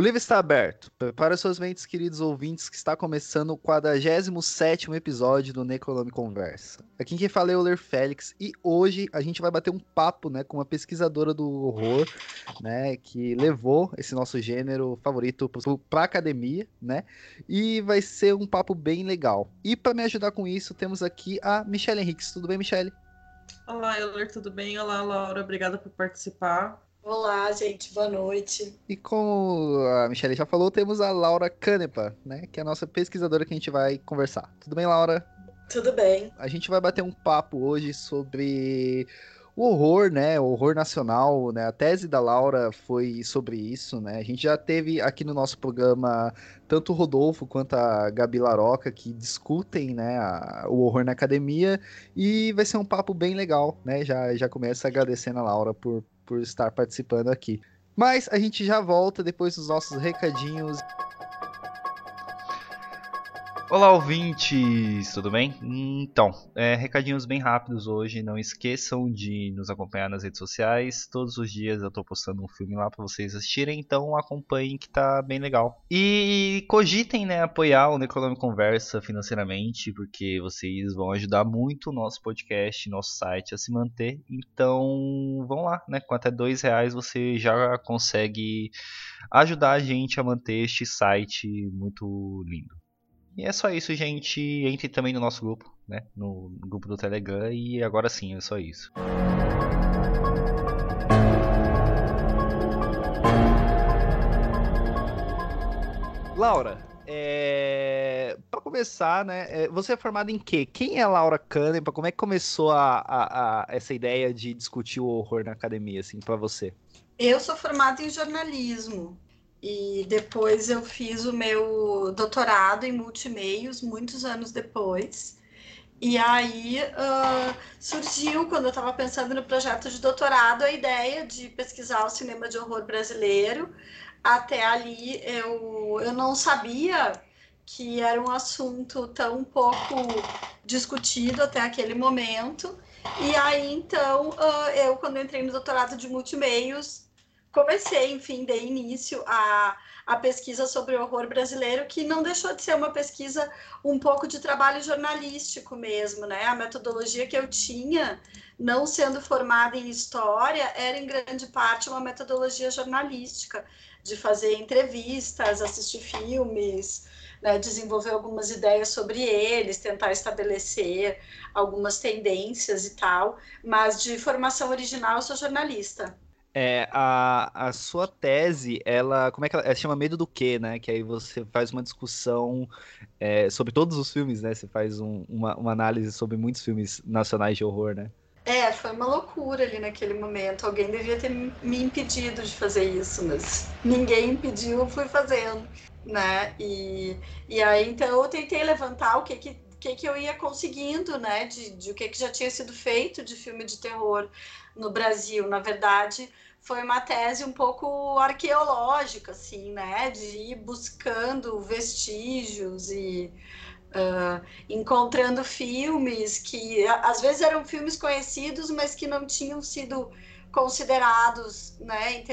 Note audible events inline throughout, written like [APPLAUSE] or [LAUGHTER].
O livro está aberto. Para suas mentes, queridos ouvintes, que está começando o 47 episódio do Necronome Conversa. Aqui quem fala é o Ler Félix e hoje a gente vai bater um papo né, com uma pesquisadora do horror, né, que levou esse nosso gênero favorito para a academia, né, e vai ser um papo bem legal. E para me ajudar com isso, temos aqui a Michelle Henriques. Tudo bem, Michelle? Olá, Euler, tudo bem? Olá, Laura, obrigada por participar. Olá, gente, boa noite. E como a Michelle já falou, temos a Laura Canepa, né? Que é a nossa pesquisadora que a gente vai conversar. Tudo bem, Laura? Tudo bem. A gente vai bater um papo hoje sobre o horror, né? O horror nacional, né? A tese da Laura foi sobre isso, né? A gente já teve aqui no nosso programa tanto o Rodolfo quanto a Gabi Laroca que discutem, né, a, o horror na academia e vai ser um papo bem legal, né? Já já começa agradecendo a Laura por por estar participando aqui. Mas a gente já volta depois dos nossos recadinhos. Olá, ouvintes, tudo bem? Então, é, recadinhos bem rápidos hoje. Não esqueçam de nos acompanhar nas redes sociais. Todos os dias eu estou postando um filme lá para vocês assistirem, então acompanhem que tá bem legal. E cogitem, né, apoiar o Necronome Conversa financeiramente, porque vocês vão ajudar muito o nosso podcast, nosso site a se manter. Então, vão lá, né? Com até dois reais você já consegue ajudar a gente a manter este site muito lindo. E é só isso, gente. Entre também no nosso grupo, né? No grupo do Telegram. E agora sim, é só isso. Laura, é... para começar, né? É, você é formada em quê? Quem é a Laura Canepa? Como é que começou a, a, a, essa ideia de discutir o horror na academia, assim, para você? Eu sou formada em jornalismo. E depois eu fiz o meu doutorado em multimeios, muitos anos depois. E aí uh, surgiu, quando eu estava pensando no projeto de doutorado, a ideia de pesquisar o cinema de horror brasileiro. Até ali eu, eu não sabia que era um assunto tão pouco discutido até aquele momento. E aí, então, uh, eu, quando entrei no doutorado de multimeios, comecei, enfim, dei início a, a pesquisa sobre o horror brasileiro, que não deixou de ser uma pesquisa um pouco de trabalho jornalístico mesmo, né? A metodologia que eu tinha, não sendo formada em história, era em grande parte uma metodologia jornalística, de fazer entrevistas, assistir filmes, né, desenvolver algumas ideias sobre eles, tentar estabelecer algumas tendências e tal, mas de formação original eu sou jornalista. É, a, a sua tese, ela, como é que ela, ela chama Medo do Quê, né? Que aí você faz uma discussão é, sobre todos os filmes, né? Você faz um, uma, uma análise sobre muitos filmes nacionais de horror, né? É, foi uma loucura ali naquele momento. Alguém devia ter me impedido de fazer isso, mas ninguém impediu, eu fui fazendo, né? E, e aí, então, eu tentei levantar o que que, que, que eu ia conseguindo, né? De, de o que, que já tinha sido feito de filme de terror no Brasil. Na verdade, foi uma tese um pouco arqueológica, assim, né? De ir buscando vestígios e uh, encontrando filmes que às vezes eram filmes conhecidos, mas que não tinham sido considerados né,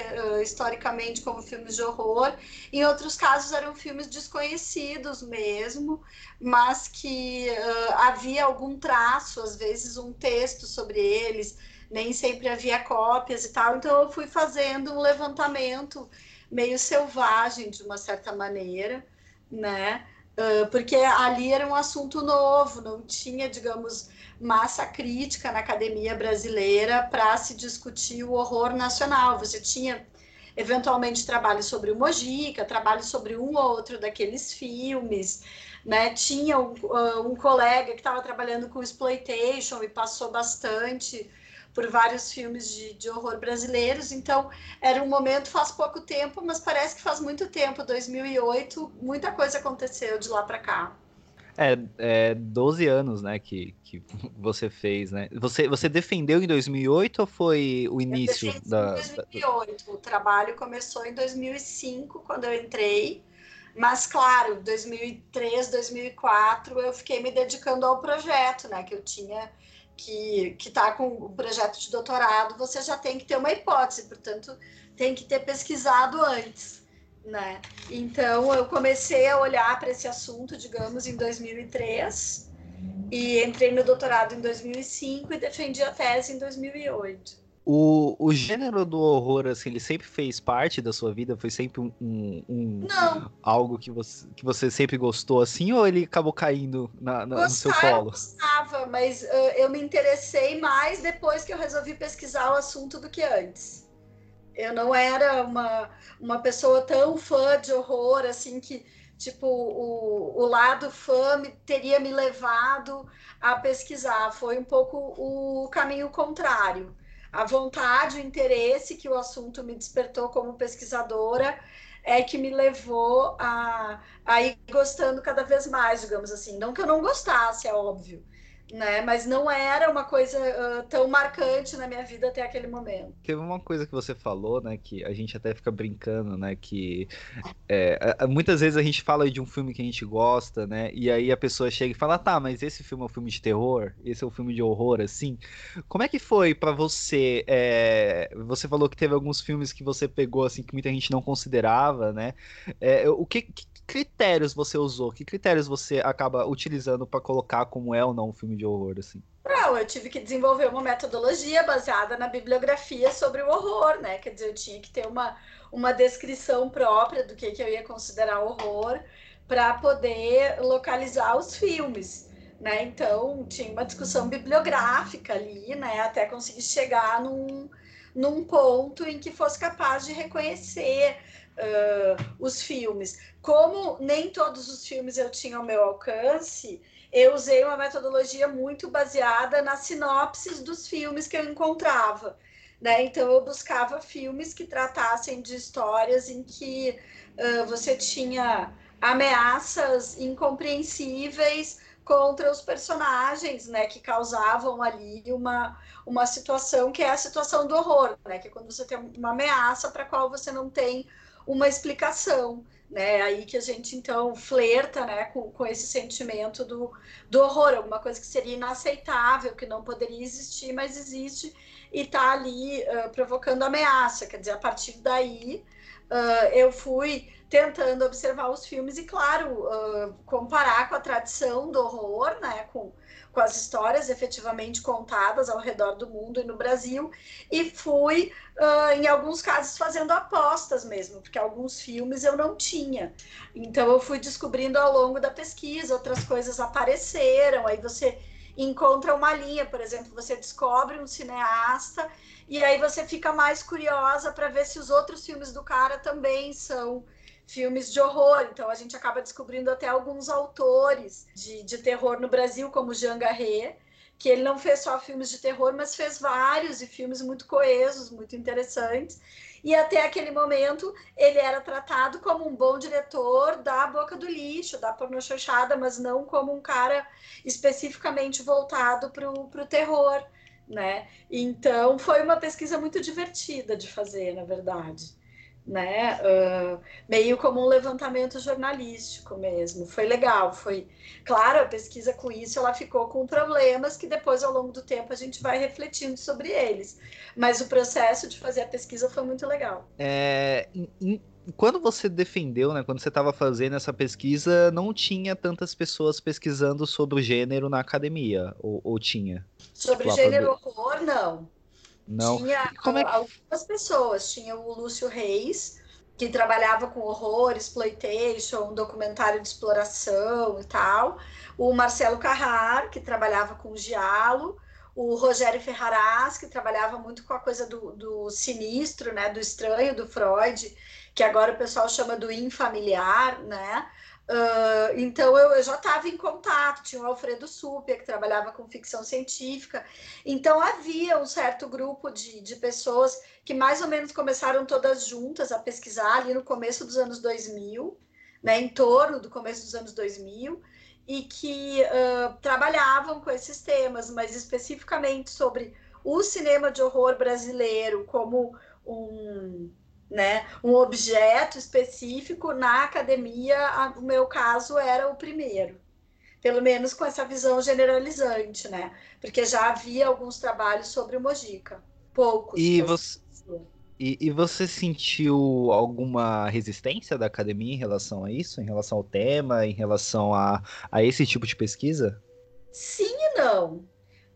historicamente como filmes de horror. Em outros casos eram filmes desconhecidos mesmo, mas que uh, havia algum traço, às vezes um texto sobre eles nem sempre havia cópias e tal. Então eu fui fazendo um levantamento meio selvagem de uma certa maneira, né? Uh, porque ali era um assunto novo, não tinha, digamos, massa crítica na academia brasileira para se discutir o horror nacional. Você tinha eventualmente trabalho sobre o Mojica, trabalho sobre um ou outro daqueles filmes, né? Tinha um, uh, um colega que estava trabalhando com exploitation e passou bastante por vários filmes de, de horror brasileiros. Então, era um momento faz pouco tempo, mas parece que faz muito tempo 2008 muita coisa aconteceu de lá para cá. É, é 12 anos, né, que, que [LAUGHS] você fez, né? Você, você defendeu em 2008 ou foi o início eu da... Em 2008, da... o trabalho começou em 2005, quando eu entrei, mas, claro, 2003, 2004, eu fiquei me dedicando ao projeto, né, que eu tinha que está com o projeto de doutorado, você já tem que ter uma hipótese, portanto, tem que ter pesquisado antes. Né? Então eu comecei a olhar para esse assunto, digamos, em 2003 e entrei no doutorado em 2005 e defendi a tese em 2008. O, o gênero do horror, assim, ele sempre fez parte da sua vida? Foi sempre um, um, um algo que você, que você sempre gostou, assim, ou ele acabou caindo na, na, Gostar, no seu colo? Eu gostava, mas uh, eu me interessei mais depois que eu resolvi pesquisar o assunto do que antes. Eu não era uma, uma pessoa tão fã de horror, assim, que, tipo, o, o lado fã me, teria me levado a pesquisar. Foi um pouco o caminho contrário a vontade, o interesse que o assunto me despertou como pesquisadora é que me levou a, a ir gostando cada vez mais, digamos assim. Não que eu não gostasse, é óbvio, né? Mas não era uma coisa uh, tão marcante na minha vida até aquele momento. Teve uma coisa que você falou, né? Que a gente até fica brincando, né? Que é, muitas vezes a gente fala de um filme que a gente gosta, né? E aí a pessoa chega e fala, tá, mas esse filme é um filme de terror? Esse é um filme de horror, assim? Como é que foi para você? É, você falou que teve alguns filmes que você pegou, assim, que muita gente não considerava, né? É, o que, que critérios você usou? Que critérios você acaba utilizando para colocar como é ou não um filme de horror, assim? Não, eu tive que desenvolver uma metodologia baseada na bibliografia sobre o horror, né? Quer dizer, eu tinha que ter uma, uma descrição própria do que, que eu ia considerar horror para poder localizar os filmes, né? Então, tinha uma discussão bibliográfica ali, né? Até conseguir chegar num, num ponto em que fosse capaz de reconhecer uh, os filmes. Como nem todos os filmes eu tinha ao meu alcance, eu usei uma metodologia muito baseada nas sinopses dos filmes que eu encontrava. Né? Então, eu buscava filmes que tratassem de histórias em que uh, você tinha ameaças incompreensíveis contra os personagens, né, que causavam ali uma, uma situação que é a situação do horror, né, que é quando você tem uma ameaça para a qual você não tem uma explicação, né? Aí que a gente então flerta, né, com, com esse sentimento do, do horror, alguma coisa que seria inaceitável, que não poderia existir, mas existe e está ali uh, provocando ameaça. Quer dizer, a partir daí uh, eu fui tentando observar os filmes e, claro, uh, comparar com a tradição do horror, né, com com as histórias efetivamente contadas ao redor do mundo e no Brasil, e fui, uh, em alguns casos, fazendo apostas mesmo, porque alguns filmes eu não tinha. Então, eu fui descobrindo ao longo da pesquisa, outras coisas apareceram, aí você encontra uma linha, por exemplo, você descobre um cineasta e aí você fica mais curiosa para ver se os outros filmes do cara também são filmes de horror. Então a gente acaba descobrindo até alguns autores de, de terror no Brasil, como Jean Garret, que ele não fez só filmes de terror, mas fez vários e filmes muito coesos, muito interessantes. E até aquele momento ele era tratado como um bom diretor da boca do lixo, da pornochanchada, mas não como um cara especificamente voltado para o terror, né? Então foi uma pesquisa muito divertida de fazer, na verdade né? Uh, meio como um levantamento jornalístico mesmo. Foi legal, foi claro, a pesquisa com isso ela ficou com problemas que depois ao longo do tempo a gente vai refletindo sobre eles. Mas o processo de fazer a pesquisa foi muito legal. É, quando você defendeu, né, quando você estava fazendo essa pesquisa, não tinha tantas pessoas pesquisando sobre o gênero na academia, ou, ou tinha? Sobre gênero horror, não. Não. Tinha Como é que... algumas pessoas. Tinha o Lúcio Reis, que trabalhava com horror, exploitation, documentário de exploração e tal. O Marcelo Carrar, que trabalhava com giallo. O Rogério Ferraraz, que trabalhava muito com a coisa do, do sinistro, né, do estranho do Freud, que agora o pessoal chama do infamiliar, né? Uh, então eu, eu já estava em contato, tinha o Alfredo Supia, que trabalhava com ficção científica, então havia um certo grupo de, de pessoas que mais ou menos começaram todas juntas a pesquisar ali no começo dos anos 2000, né, em torno do começo dos anos 2000, e que uh, trabalhavam com esses temas, mas especificamente sobre o cinema de horror brasileiro como um né, um objeto específico na academia, o meu caso era o primeiro. Pelo menos com essa visão generalizante, né? Porque já havia alguns trabalhos sobre o Mojica, poucos. E você, E, e, você sentiu alguma resistência da academia em relação a isso, em relação ao tema, em relação a, a esse tipo de pesquisa? Sim e não.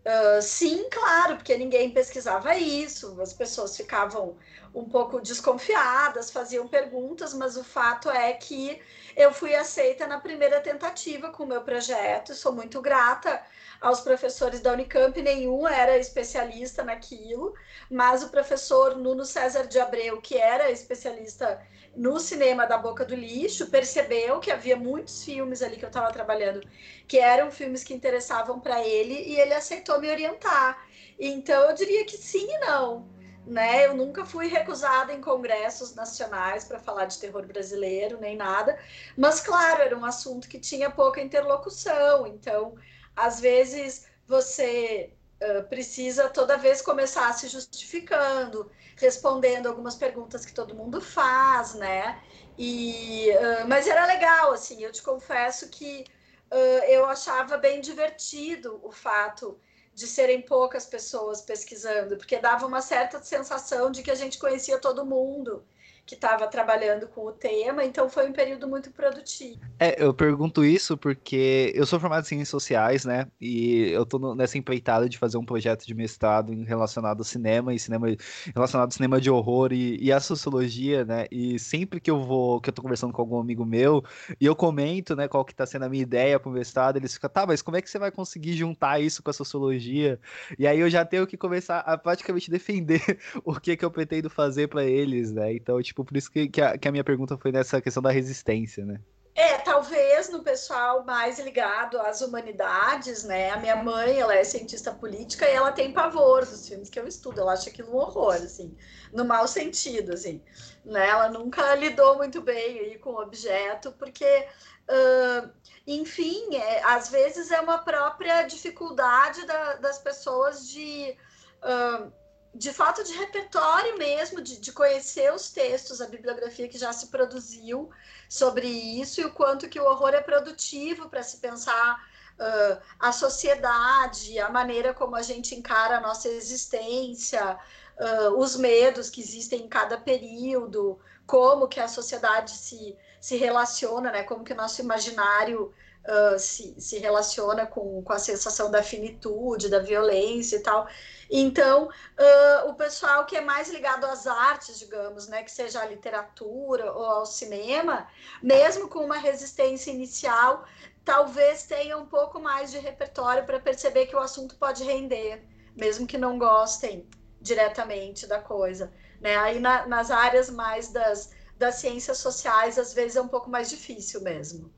Uh, sim, claro, porque ninguém pesquisava isso, as pessoas ficavam um pouco desconfiadas, faziam perguntas, mas o fato é que eu fui aceita na primeira tentativa com o meu projeto, sou muito grata aos professores da Unicamp, nenhum era especialista naquilo, mas o professor Nuno César de Abreu, que era especialista no cinema da Boca do Lixo, percebeu que havia muitos filmes ali que eu estava trabalhando que eram filmes que interessavam para ele e ele aceitou me orientar. Então eu diria que sim e não. Né? Eu nunca fui recusada em congressos nacionais para falar de terror brasileiro, nem nada, mas claro, era um assunto que tinha pouca interlocução, então às vezes você uh, precisa toda vez começar se justificando, respondendo algumas perguntas que todo mundo faz, né? E, uh, mas era legal, assim, eu te confesso que uh, eu achava bem divertido o fato de serem poucas pessoas pesquisando, porque dava uma certa sensação de que a gente conhecia todo mundo que estava trabalhando com o tema, então foi um período muito produtivo. É, eu pergunto isso porque eu sou formado em ciências sociais, né? E eu tô nessa empreitada de fazer um projeto de mestrado relacionado ao cinema e cinema relacionado ao cinema de horror e, e à sociologia, né? E sempre que eu vou, que eu tô conversando com algum amigo meu e eu comento, né, qual que tá sendo a minha ideia pro mestrado, eles ficam, tá, mas como é que você vai conseguir juntar isso com a sociologia? E aí eu já tenho que começar a praticamente defender [LAUGHS] o que que eu pretendo fazer para eles, né? Então, tipo, por isso que, que, a, que a minha pergunta foi nessa questão da resistência, né? É, talvez no pessoal mais ligado às humanidades, né? A minha mãe, ela é cientista política e ela tem pavor dos filmes que eu estudo. Ela acha aquilo um horror, assim, no mau sentido, assim. Né? Ela nunca lidou muito bem aí com o objeto, porque, uh, enfim, é, às vezes é uma própria dificuldade da, das pessoas de... Uh, de fato de repertório mesmo, de, de, conhecer os textos, a bibliografia que já se produziu sobre isso e o quanto que o horror é produtivo para se pensar uh, a sociedade, a maneira como a gente encara a nossa existência, uh, os medos que existem em cada período, como que a sociedade se, se relaciona, né? como que o nosso imaginário uh, se, se relaciona com, com a sensação da finitude, da violência e tal. Então, uh, o pessoal que é mais ligado às artes, digamos, né, que seja a literatura ou ao cinema, mesmo com uma resistência inicial, talvez tenha um pouco mais de repertório para perceber que o assunto pode render, mesmo que não gostem diretamente da coisa. Né? Aí na, nas áreas mais das, das ciências sociais, às vezes é um pouco mais difícil mesmo.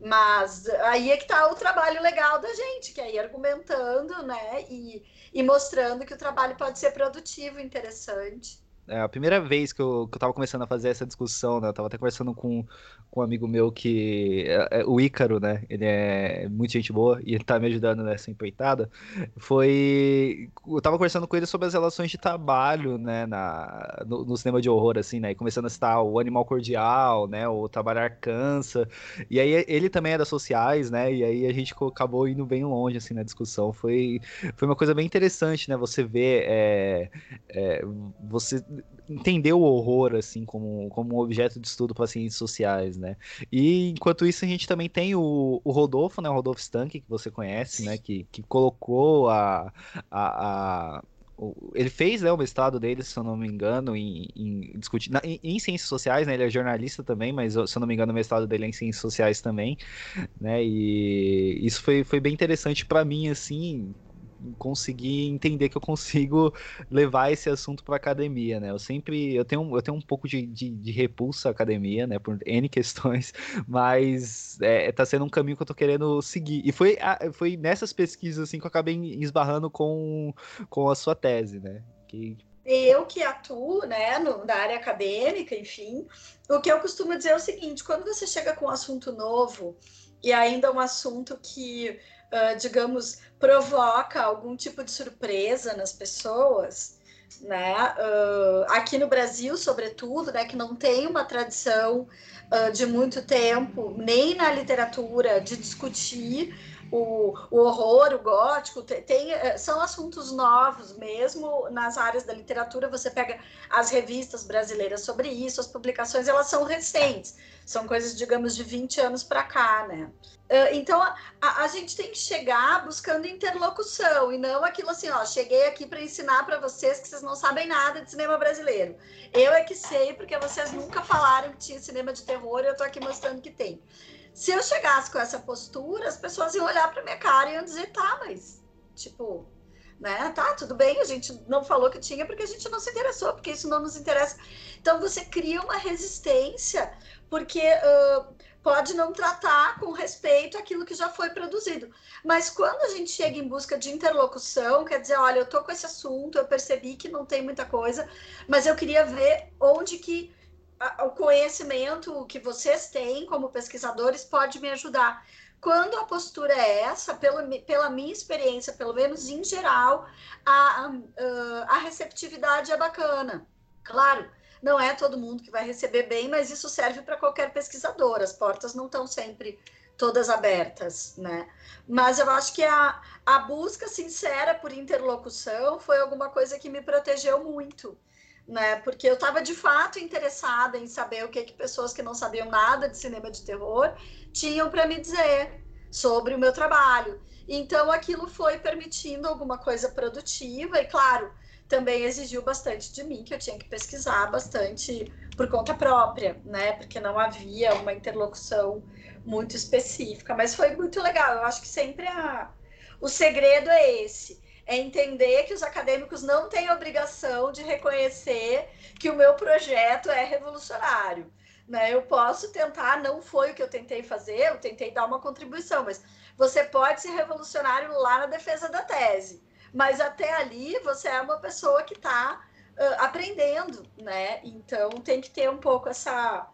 Mas aí é que está o trabalho legal da gente, que é ir argumentando, né? E, e mostrando que o trabalho pode ser produtivo, interessante. É a primeira vez que eu, que eu tava começando a fazer essa discussão, né? Eu tava até conversando com, com um amigo meu que. É, é, o Ícaro, né? Ele é muito gente boa e ele tá me ajudando nessa empreitada. Foi. Eu tava conversando com ele sobre as relações de trabalho, né? Na, no, no cinema de horror, assim, né? E começando a citar o Animal Cordial, né? O Trabalhar Cansa. E aí ele também é das sociais, né? E aí a gente acabou indo bem longe, assim, na discussão. Foi, foi uma coisa bem interessante, né? Você vê. É, é, você entender o horror assim como, como um objeto de estudo para ciências sociais, né? E enquanto isso a gente também tem o, o Rodolfo, né? O Rodolfo Stank, que você conhece, né? Que, que colocou a, a, a ele fez né, o mestrado dele, se eu não me engano, em, em discutir na, em, em, ciências sociais, né? Ele é jornalista também, mas se eu não me engano, o mestrado dele é em ciências sociais também, né? E isso foi, foi bem interessante para mim, assim, conseguir entender que eu consigo [LAUGHS] levar esse assunto para academia, né? Eu sempre eu tenho, eu tenho um pouco de, de, de repulsa à academia, né? Por [LAUGHS] N questões, mas é, tá sendo um caminho que eu tô querendo seguir. E foi, foi nessas pesquisas assim que eu acabei esbarrando com, com a sua tese, né? Que eu que atuo né, no, na área acadêmica, enfim, o que eu costumo dizer é o seguinte: quando você chega com um assunto novo e ainda um assunto que uh, digamos, provoca algum tipo de surpresa nas pessoas, né? Uh, aqui no Brasil, sobretudo, né, que não tem uma tradição uh, de muito tempo, nem na literatura, de discutir o, o horror, o gótico, tem, eh, são assuntos novos mesmo nas áreas da literatura. Você pega as revistas brasileiras sobre isso, as publicações, elas são recentes, são coisas, digamos, de 20 anos para cá, né? Eh, então, a, a, gente tem que chegar buscando interlocução e não aquilo assim, ó, cheguei aqui para ensinar para vocês que vocês não sabem nada de cinema brasileiro. Eu é que sei, porque vocês nunca falaram que tinha cinema de terror e eu tô aqui mostrando que tem. Se eu chegasse com essa postura, as pessoas iam olhar para minha cara e iam dizer, tá, mas, tipo, né? Tá, tudo bem, a gente não falou que tinha porque a gente não se interessou, porque isso não nos interessa. Então você cria uma resistência, porque uh, pode não tratar com respeito aquilo que já foi produzido. Mas quando a gente chega em busca de interlocução, quer dizer, olha, eu tô com esse assunto, eu percebi que não tem muita coisa, mas eu queria ver onde que o conhecimento que vocês têm como pesquisadores pode me ajudar. Quando a postura é essa, pela, pela minha experiência, pelo menos em geral, a, a, a receptividade é bacana. Claro, não é todo mundo que vai receber bem, mas isso serve para qualquer pesquisador. As portas não estão sempre todas abertas, né? Mas eu acho que a, a busca sincera por interlocução foi alguma coisa que me protegeu muito né? Porque eu estava de fato interessada em saber o que, que pessoas que não sabiam nada de cinema de terror tinham para me dizer sobre o meu trabalho. Então aquilo foi permitindo alguma coisa produtiva e claro, também exigiu bastante de mim, que eu tinha que pesquisar bastante por conta própria, né? Porque não havia uma interlocução muito específica, mas foi muito legal. Eu acho que sempre a... o segredo é esse é entender que os acadêmicos não têm obrigação de reconhecer que o meu projeto é revolucionário. Né? Eu posso tentar, não foi o que eu tentei fazer, eu tentei dar uma contribuição, mas você pode ser revolucionário lá na defesa da tese. Mas até ali você é uma pessoa que está uh, aprendendo, né? Então tem que ter um pouco essa,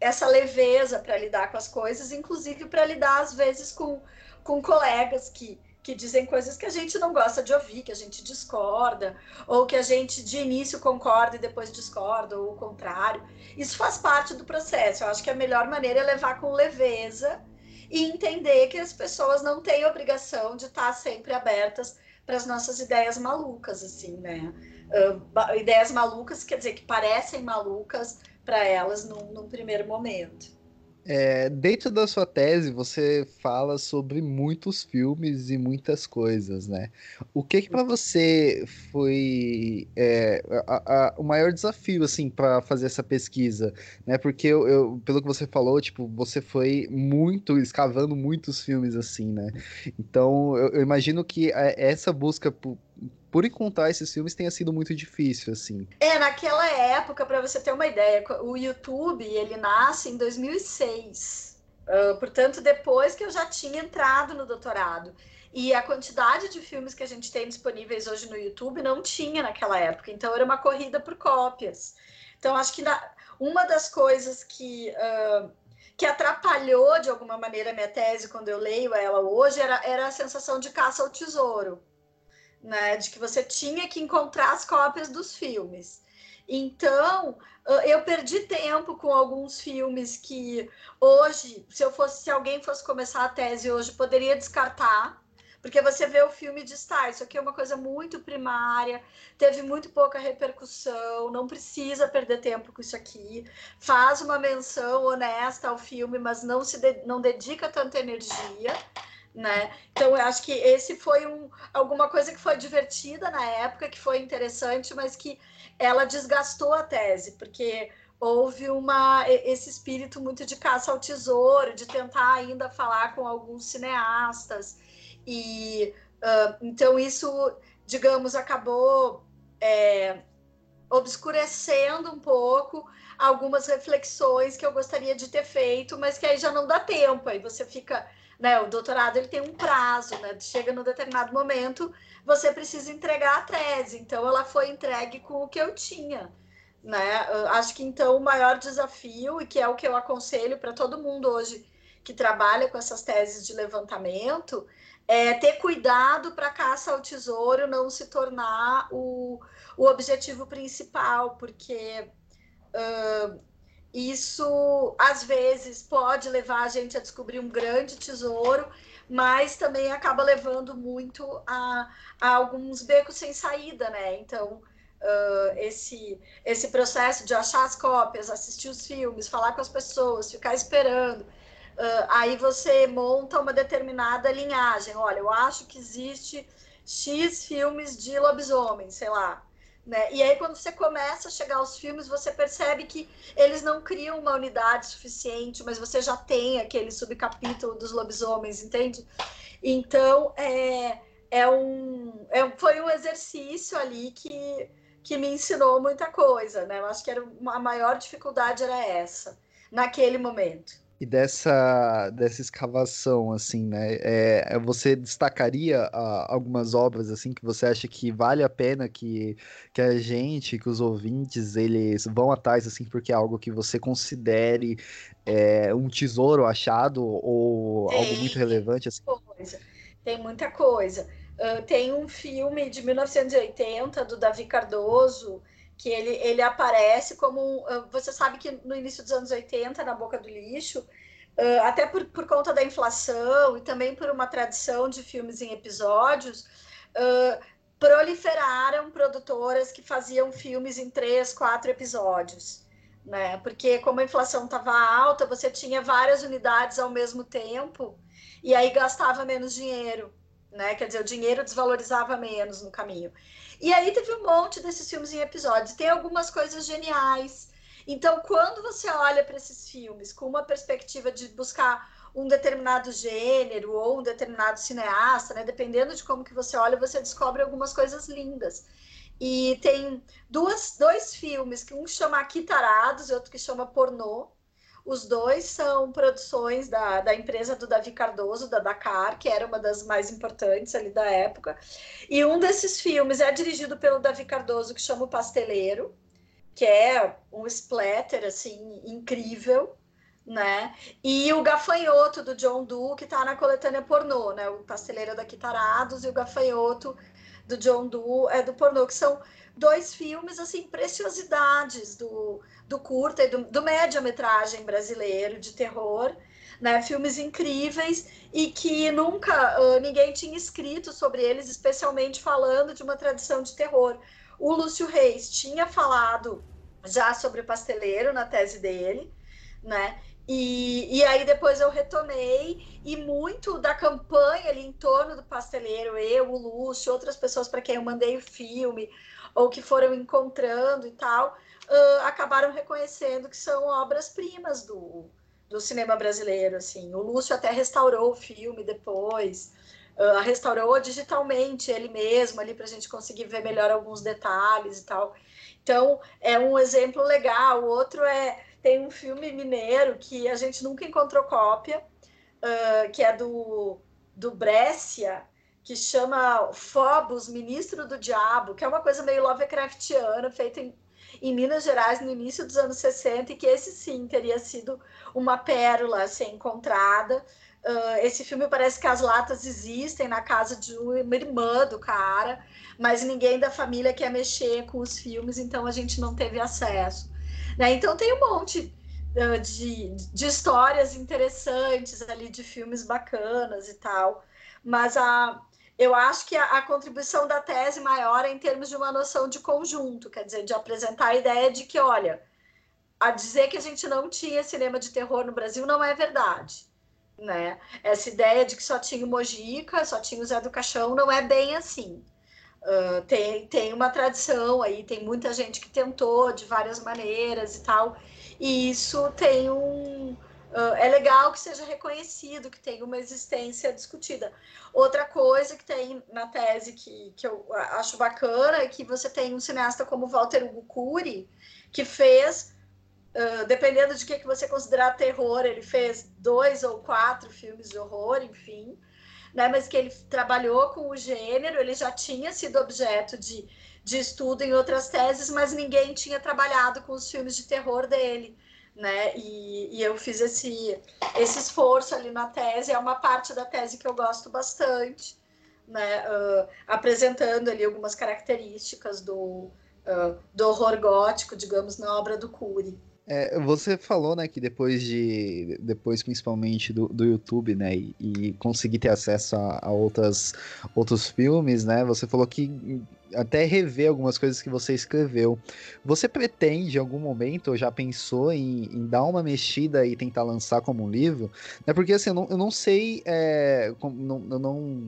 essa leveza para lidar com as coisas, inclusive para lidar às vezes com, com colegas que que dizem coisas que a gente não gosta de ouvir, que a gente discorda, ou que a gente de início concorda e depois discorda, ou o contrário. Isso faz parte do processo. Eu acho que a melhor maneira é levar com leveza e entender que as pessoas não têm obrigação de estar sempre abertas para as nossas ideias malucas, assim, né? Uh, ideias malucas quer dizer que parecem malucas para elas num, num primeiro momento. É, dentro da sua tese, você fala sobre muitos filmes e muitas coisas, né? O que que para você foi é, a, a, o maior desafio, assim, para fazer essa pesquisa, né? Porque eu, eu, pelo que você falou, tipo, você foi muito escavando muitos filmes, assim, né? Então, eu, eu imagino que é, essa busca por, por encontrar esses filmes tenha sido muito difícil, assim. É, naquela época, para você ter uma ideia, o YouTube, ele nasce em 2006. Uh, portanto, depois que eu já tinha entrado no doutorado. E a quantidade de filmes que a gente tem disponíveis hoje no YouTube não tinha naquela época. Então, era uma corrida por cópias. Então, acho que na, uma das coisas que, uh, que atrapalhou, de alguma maneira, a minha tese, quando eu leio ela hoje, era, era a sensação de caça ao tesouro né? De que você tinha que encontrar as cópias dos filmes. Então, eu perdi tempo com alguns filmes que hoje, se eu fosse, se alguém fosse começar a tese hoje, poderia descartar, porque você vê o filme e diz, tá, isso aqui é uma coisa muito primária, teve muito pouca repercussão, não precisa perder tempo com isso aqui, faz uma menção honesta ao filme, mas não se de, não dedica tanta energia né? Então eu acho que esse foi um, alguma coisa que foi divertida na época, que foi interessante, mas que ela desgastou a tese, porque houve uma esse espírito muito de caça ao tesouro, de tentar ainda falar com alguns cineastas e uh, então isso, digamos, acabou é, obscurecendo um pouco algumas reflexões que eu gostaria de ter feito, mas que aí já não dá tempo, aí você fica né? O doutorado ele tem um prazo, né? Chega num determinado momento, você precisa entregar a tese. Então, ela foi entregue com o que eu tinha, né? Acho que então o maior desafio e que é o que eu aconselho para todo mundo hoje que trabalha com essas teses de levantamento é ter cuidado para caça ao tesouro não se tornar o, o objetivo principal, porque uh, isso às vezes pode levar a gente a descobrir um grande tesouro, mas também acaba levando muito a, a alguns becos sem saída, né? Então, uh, esse, esse processo de achar as cópias, assistir os filmes, falar com as pessoas, ficar esperando. Uh, aí você monta uma determinada linhagem. Olha, eu acho que existe X filmes de lobisomem, sei lá. Né? E aí, quando você começa a chegar aos filmes, você percebe que eles não criam uma unidade suficiente, mas você já tem aquele subcapítulo dos lobisomens, entende? Então, é, é um, é, foi um exercício ali que, que me ensinou muita coisa, né? Eu acho que era a maior dificuldade era essa, naquele momento. E dessa, dessa escavação, assim, né? É, você destacaria uh, algumas obras, assim, que você acha que vale a pena que, que a gente, que os ouvintes, eles vão atrás, assim, porque é algo que você considere é, um tesouro achado ou tem, algo muito relevante, assim? Coisa. Tem muita coisa. Uh, tem um filme de 1980 do Davi Cardoso, que ele, ele aparece como. Uh, você sabe que no início dos anos 80, na boca do lixo, uh, até por, por conta da inflação e também por uma tradição de filmes em episódios, uh, proliferaram produtoras que faziam filmes em três, quatro episódios. Né? Porque, como a inflação estava alta, você tinha várias unidades ao mesmo tempo e aí gastava menos dinheiro. Né? Quer dizer, o dinheiro desvalorizava menos no caminho. E aí teve um monte desses filmes em episódios. Tem algumas coisas geniais. Então, quando você olha para esses filmes com uma perspectiva de buscar um determinado gênero ou um determinado cineasta, né? Dependendo de como que você olha, você descobre algumas coisas lindas. E tem duas, dois filmes, que um chama Quitarados e outro que chama Pornô, os dois são produções da, da empresa do Davi Cardoso, da Dakar, que era uma das mais importantes ali da época. E um desses filmes é dirigido pelo Davi Cardoso, que chama O Pasteleiro, que é um splatter, assim, incrível, né? E o Gafanhoto, do John Doe, que está na coletânea pornô, né? O Pasteleiro é da Quitarados e o Gafanhoto, do John Doe, é do pornô, que são dois filmes, assim, preciosidades do do curta e do, do média-metragem brasileiro de terror, né? Filmes incríveis e que nunca uh, ninguém tinha escrito sobre eles, especialmente falando de uma tradição de terror. O Lúcio Reis tinha falado já sobre o pasteleiro na tese dele, né? E, e aí depois eu retomei e muito da campanha ali em torno do pasteleiro, eu, o Lúcio, outras pessoas para quem eu mandei o filme, ou que foram encontrando e tal, uh, acabaram reconhecendo que são obras-primas do, do cinema brasileiro. Assim. O Lúcio até restaurou o filme depois, uh, restaurou digitalmente ele mesmo ali para a gente conseguir ver melhor alguns detalhes e tal. Então é um exemplo legal. O outro é tem um filme mineiro que a gente nunca encontrou cópia, uh, que é do, do Brescia, que chama Phobos, Ministro do Diabo, que é uma coisa meio Lovecraftiana, feita em em Minas Gerais no início dos anos 60 e que esse sim teria sido uma pérola a ser encontrada. Uh, esse filme parece que as latas existem na casa de uma irmã do cara, mas ninguém da família quer mexer com os filmes, então a gente não teve acesso. Né? Então tem um monte uh, de, de histórias interessantes ali, de filmes bacanas e tal, mas a, eu acho que a, a, contribuição da tese maior é em termos de uma noção de conjunto, quer dizer, de apresentar a ideia de que, olha, a dizer que a gente não tinha cinema de terror no Brasil não é verdade. Né? Essa ideia de que só tinha o Mojica, só tinha o Zé do Caixão, não é bem assim. Uh, tem, tem uma tradição aí, tem muita gente que tentou de várias maneiras e tal, e isso tem um, é legal que seja reconhecido, que tenha uma existência discutida. Outra coisa que tem na tese que, que eu acho bacana é que você tem um cineasta como Walter Hugo Cury, que fez, uh, dependendo de que, que você considerar terror, ele fez dois ou quatro filmes de horror, enfim, né? mas que ele trabalhou com o gênero, ele já tinha sido objeto de, de estudo em outras teses, mas ninguém tinha trabalhado com os filmes de terror dele né? E, e, eu fiz esse, esse esforço ali na tese, é uma parte da tese que eu gosto bastante, né? Uh, apresentando ali algumas características do, uh, do horror gótico, digamos, na obra do Cury. É, você falou, né, que depois de, depois principalmente do, do YouTube, né, e, e conseguir ter acesso a, a, outras, outros filmes, né, você falou que até rever algumas coisas que você escreveu. Você pretende, em algum momento, ou já pensou em, em, dar uma mexida e tentar lançar como um livro? É porque, assim, eu não, eu não sei, é, não, eu não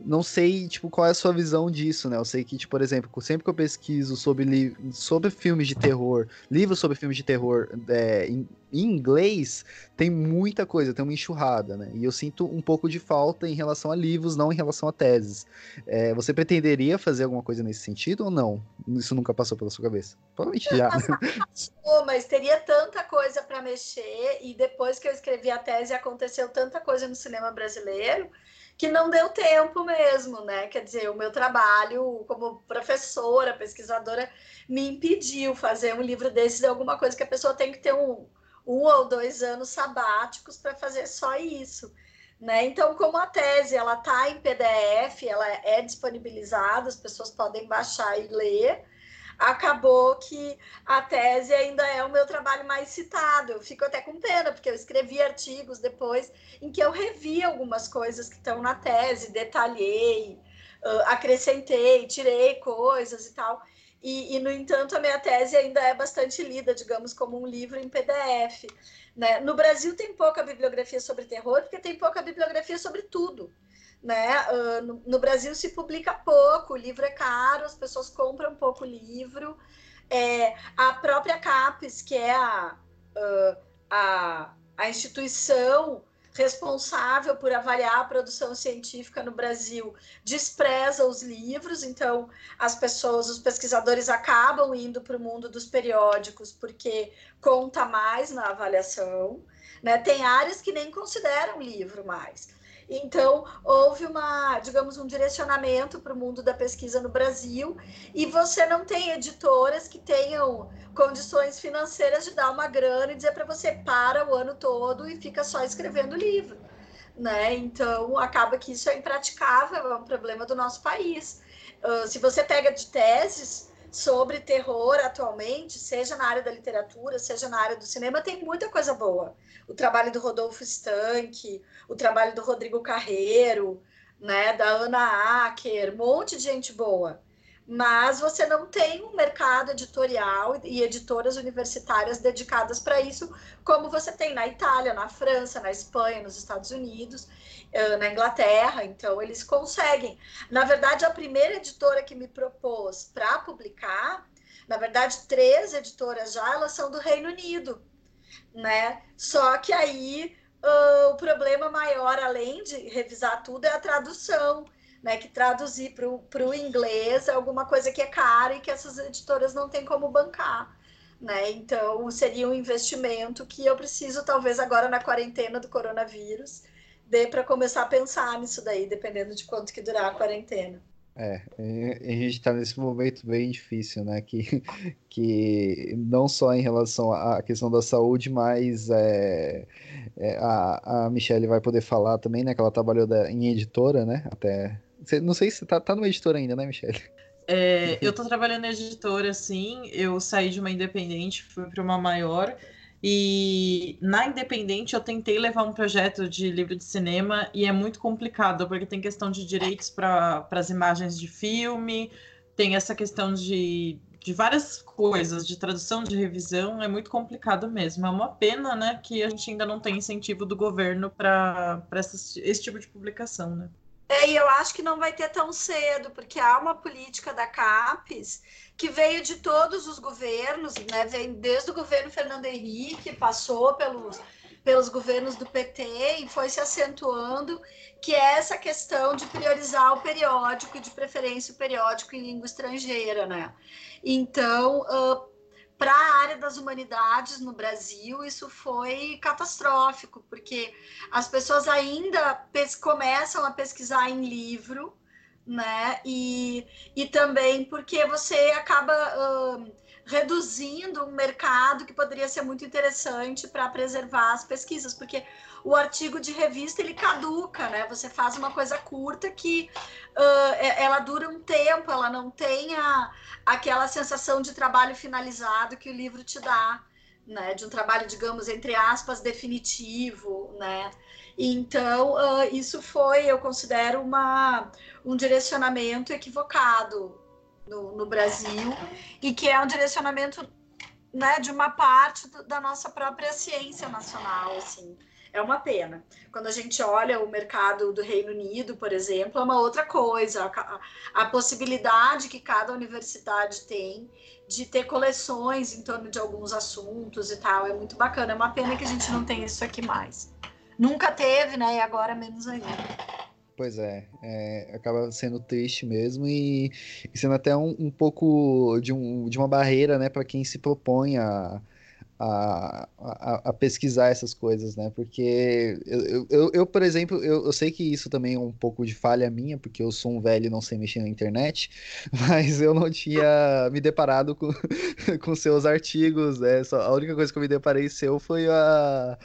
não sei, tipo, qual é a sua visão disso, né? Eu sei que, tipo, por exemplo, sempre que eu pesquiso sobre, sobre filmes de terror, livros sobre filmes de terror é, em, em, inglês, tem muita coisa, tem uma enxurrada, né? E eu sinto um pouco de falta em relação a livros, não em relação a teses. É, você pretenderia fazer alguma coisa nesse sentido ou não? Isso nunca passou pela sua cabeça? Provavelmente já. Passou, mas teria tanta coisa para mexer, e depois que eu escrevi a tese, aconteceu tanta coisa no cinema brasileiro que não deu tempo mesmo, né? Quer dizer, o meu trabalho como professora, pesquisadora, me impediu fazer um livro desses de alguma coisa que a pessoa tem que ter um, um ou dois anos sabáticos para fazer só isso. Né? Então, como a tese ela está em PDF, ela é disponibilizada, as pessoas podem baixar e ler acabou que a tese ainda é o meu trabalho mais citado. Eu fico até com pena, porque eu escrevi artigos depois em que eu revi algumas coisas que estão na tese, detalhei, acrescentei, tirei coisas e tal. E, e, no entanto, a minha tese ainda é bastante lida, digamos, como um livro em PDF. Né? No Brasil tem pouca bibliografia sobre terror, porque tem pouca bibliografia sobre tudo né? Uh, no, no, Brasil se publica pouco, o livro é caro, as pessoas compram pouco livro. É, a própria CAPES, que é a, uh, a, a instituição responsável por avaliar a produção científica no Brasil despreza os livros, então as pessoas, os pesquisadores acabam indo para o mundo dos periódicos porque conta mais na avaliação. Né? Tem áreas que nem consideram livro mais. Então, houve uma, digamos, um direcionamento para o mundo da pesquisa no Brasil, e você não tem editoras que tenham condições financeiras de dar uma grana e dizer para você para o ano todo e fica só escrevendo livro. Né? Então, acaba que isso é impraticável, é um problema do nosso país. Uh, se você pega de teses sobre terror atualmente, seja na área da literatura, seja na área do cinema, tem muita coisa boa. O trabalho do Rodolfo Stank, o trabalho do Rodrigo Carreiro, né, da Ana Acker, um monte de gente boa. Mas você não tem um mercado editorial e editoras universitárias dedicadas para isso, como você tem na Itália, na França, na Espanha, nos Estados Unidos, na Inglaterra. Então, eles conseguem. Na verdade, a primeira editora que me propôs para publicar, na verdade, três editoras já, elas são do Reino Unido, né? Só que aí uh, o problema maior, além de revisar tudo, é a tradução. Né, que traduzir para o inglês é alguma coisa que é cara e que essas editoras não têm como bancar. Né? Então, seria um investimento que eu preciso, talvez agora na quarentena do coronavírus, dê para começar a pensar nisso daí, dependendo de quanto que durar a quarentena. É, a gente está nesse momento bem difícil, né? Que, que não só em relação à questão da saúde, mas é, é, a, a Michelle vai poder falar também, né? Que ela trabalhou da, em editora, né? Até. Não sei se tá, tá numa editora ainda, né, Michelle? É, eu tô trabalhando em editora, sim. Eu saí de uma independente, fui para uma maior. E na Independente eu tentei levar um projeto de livro de cinema e é muito complicado, porque tem questão de direitos para as imagens de filme, tem essa questão de, de várias coisas, de tradução, de revisão, é muito complicado mesmo. É uma pena, né, que a gente ainda não tem incentivo do governo para esse tipo de publicação, né? É, e eu acho que não vai ter tão cedo, porque há uma política da CAPES que veio de todos os governos, né? Vem desde o governo Fernando Henrique, passou pelos, pelos governos do PT e foi se acentuando, que é essa questão de priorizar o periódico, de preferência o periódico em língua estrangeira, né? Então, uh, para a área das humanidades no Brasil, isso foi catastrófico, porque as pessoas ainda começam a pesquisar em livro, né? E, e também porque você acaba uh, reduzindo um mercado que poderia ser muito interessante para preservar as pesquisas, porque o artigo de revista ele caduca, né? Você faz uma coisa curta que uh, ela dura um tempo, ela não tem a, aquela sensação de trabalho finalizado que o livro te dá. né? De um trabalho, digamos, entre aspas, definitivo, né? Então, uh, isso foi, eu considero, uma, um direcionamento equivocado no, no Brasil e que é um direcionamento né, de uma parte do, da nossa própria ciência nacional, assim. É uma pena. Quando a gente olha o mercado do Reino Unido, por exemplo, é uma outra coisa. A, a possibilidade que cada universidade tem de ter coleções em torno de alguns assuntos e tal. É muito bacana. É uma pena que a gente não tenha isso aqui mais. Nunca teve, né? E agora menos ainda. Pois é, é, acaba sendo triste mesmo e, e sendo até um, um, pouco de, um, de uma barreira, né, para quem se propõe a, a, a, a, pesquisar essas coisas, né? Porque eu, eu, eu por exemplo, eu, eu, sei que isso também é um pouco de falha minha, porque eu sou um velho e não sei mexer na internet, [LAUGHS] mas eu não tinha me deparado com, [LAUGHS] com seus artigos, né? Só, a única coisa que eu me deparei seu foi a,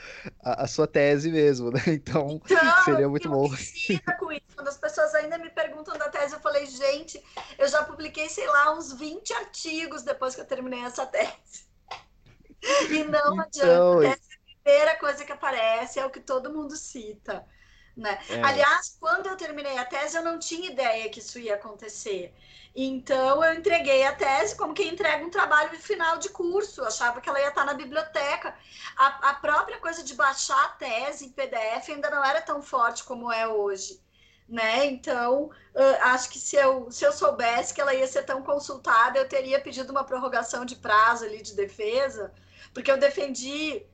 a, a sua tese mesmo, né? [LAUGHS] Então, então seria muito bom. com isso. Quando as pessoas ainda me perguntam da tese, eu falei, gente, eu já publiquei, sei lá, uns 20 artigos depois que eu terminei essa tese. E não então... adianta. Essa é a primeira coisa que aparece, é o que todo mundo cita. Né? É. Aliás, quando eu terminei a tese, eu não tinha ideia que isso ia acontecer. Então, eu entreguei a tese como quem entrega um trabalho final de curso. Eu achava que ela ia estar na biblioteca. A, a própria coisa de baixar a tese em PDF ainda não era tão forte como é hoje. Né? Então, acho que se eu, se eu soubesse que ela ia ser tão consultada, eu teria pedido uma prorrogação de prazo ali de defesa, porque eu defendi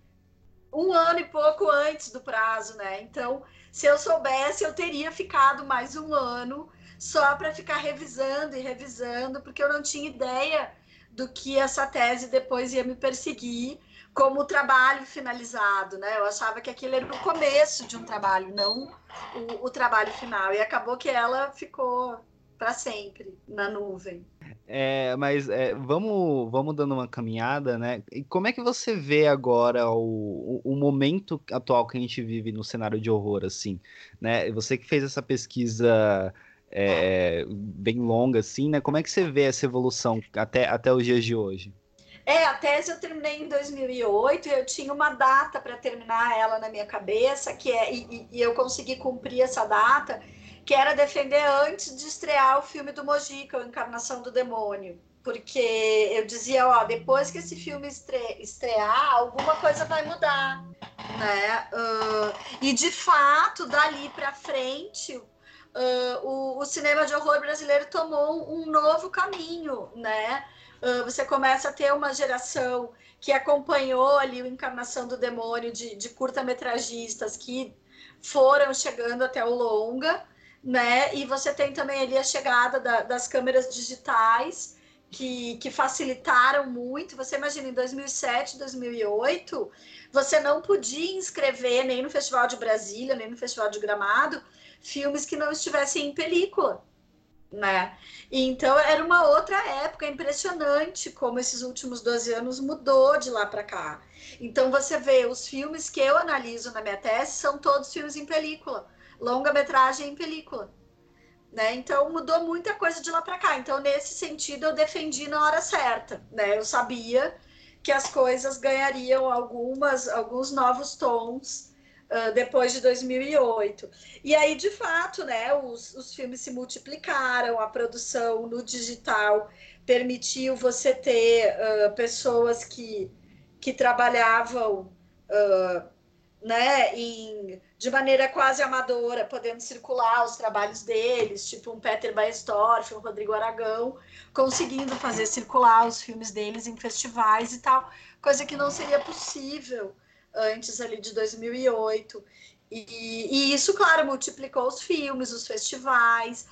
um ano e pouco antes do prazo, né? Então, se eu soubesse, eu teria ficado mais um ano só para ficar revisando e revisando, porque eu não tinha ideia do que essa tese depois ia me perseguir como trabalho finalizado, né? Eu achava que aquilo era o começo de um trabalho, não o, o trabalho final. E acabou que ela ficou para sempre na nuvem. É, mas é, vamos, vamos dando uma caminhada, né? E como é que você vê agora o, o, o, momento atual que a gente vive no cenário de horror, assim, né? Você que fez essa pesquisa é, bem longa, assim, né? Como é que você vê essa evolução até, até os dias de hoje? É, a tese eu terminei em 2008 e eu tinha uma data para terminar ela na minha cabeça, que é e, e eu consegui cumprir essa data que era defender antes de estrear o filme do Mojica, o Encarnação do Demônio. Porque eu dizia, ó, depois que esse filme estre estrear, alguma coisa vai mudar, né? Uh, e de fato, dali para frente, uh, o, o, cinema de horror brasileiro tomou um novo caminho, né? Uh, você começa a ter uma geração que acompanhou ali o Encarnação do Demônio de, de curta-metragistas que foram chegando até o longa, né? E você tem também ali a chegada da, das câmeras digitais que, que facilitaram muito. Você imagina, em 2007, 2008, você não podia inscrever nem no Festival de Brasília, nem no Festival de Gramado, filmes que não estivessem em película, né? Então era uma outra época impressionante como esses últimos 12 anos mudou de lá para cá. Então você vê os filmes que eu analiso na minha tese são todos filmes em película longa-metragem em película. Né? Então mudou muita coisa de lá para cá. Então, nesse sentido, eu defendi na hora certa. Né? Eu sabia que as coisas ganhariam algumas, alguns novos tons uh, depois de 2008. E aí, de fato, né, os, os filmes se multiplicaram, a produção no digital permitiu você ter uh, pessoas que, que trabalhavam. Uh, né, em, de maneira quase amadora, podendo circular os trabalhos deles, tipo um Peter Baestorff, um Rodrigo Aragão, conseguindo fazer circular os filmes deles em festivais e tal, coisa que não seria possível antes ali de 2008. E, e isso, claro, multiplicou os filmes, os festivais,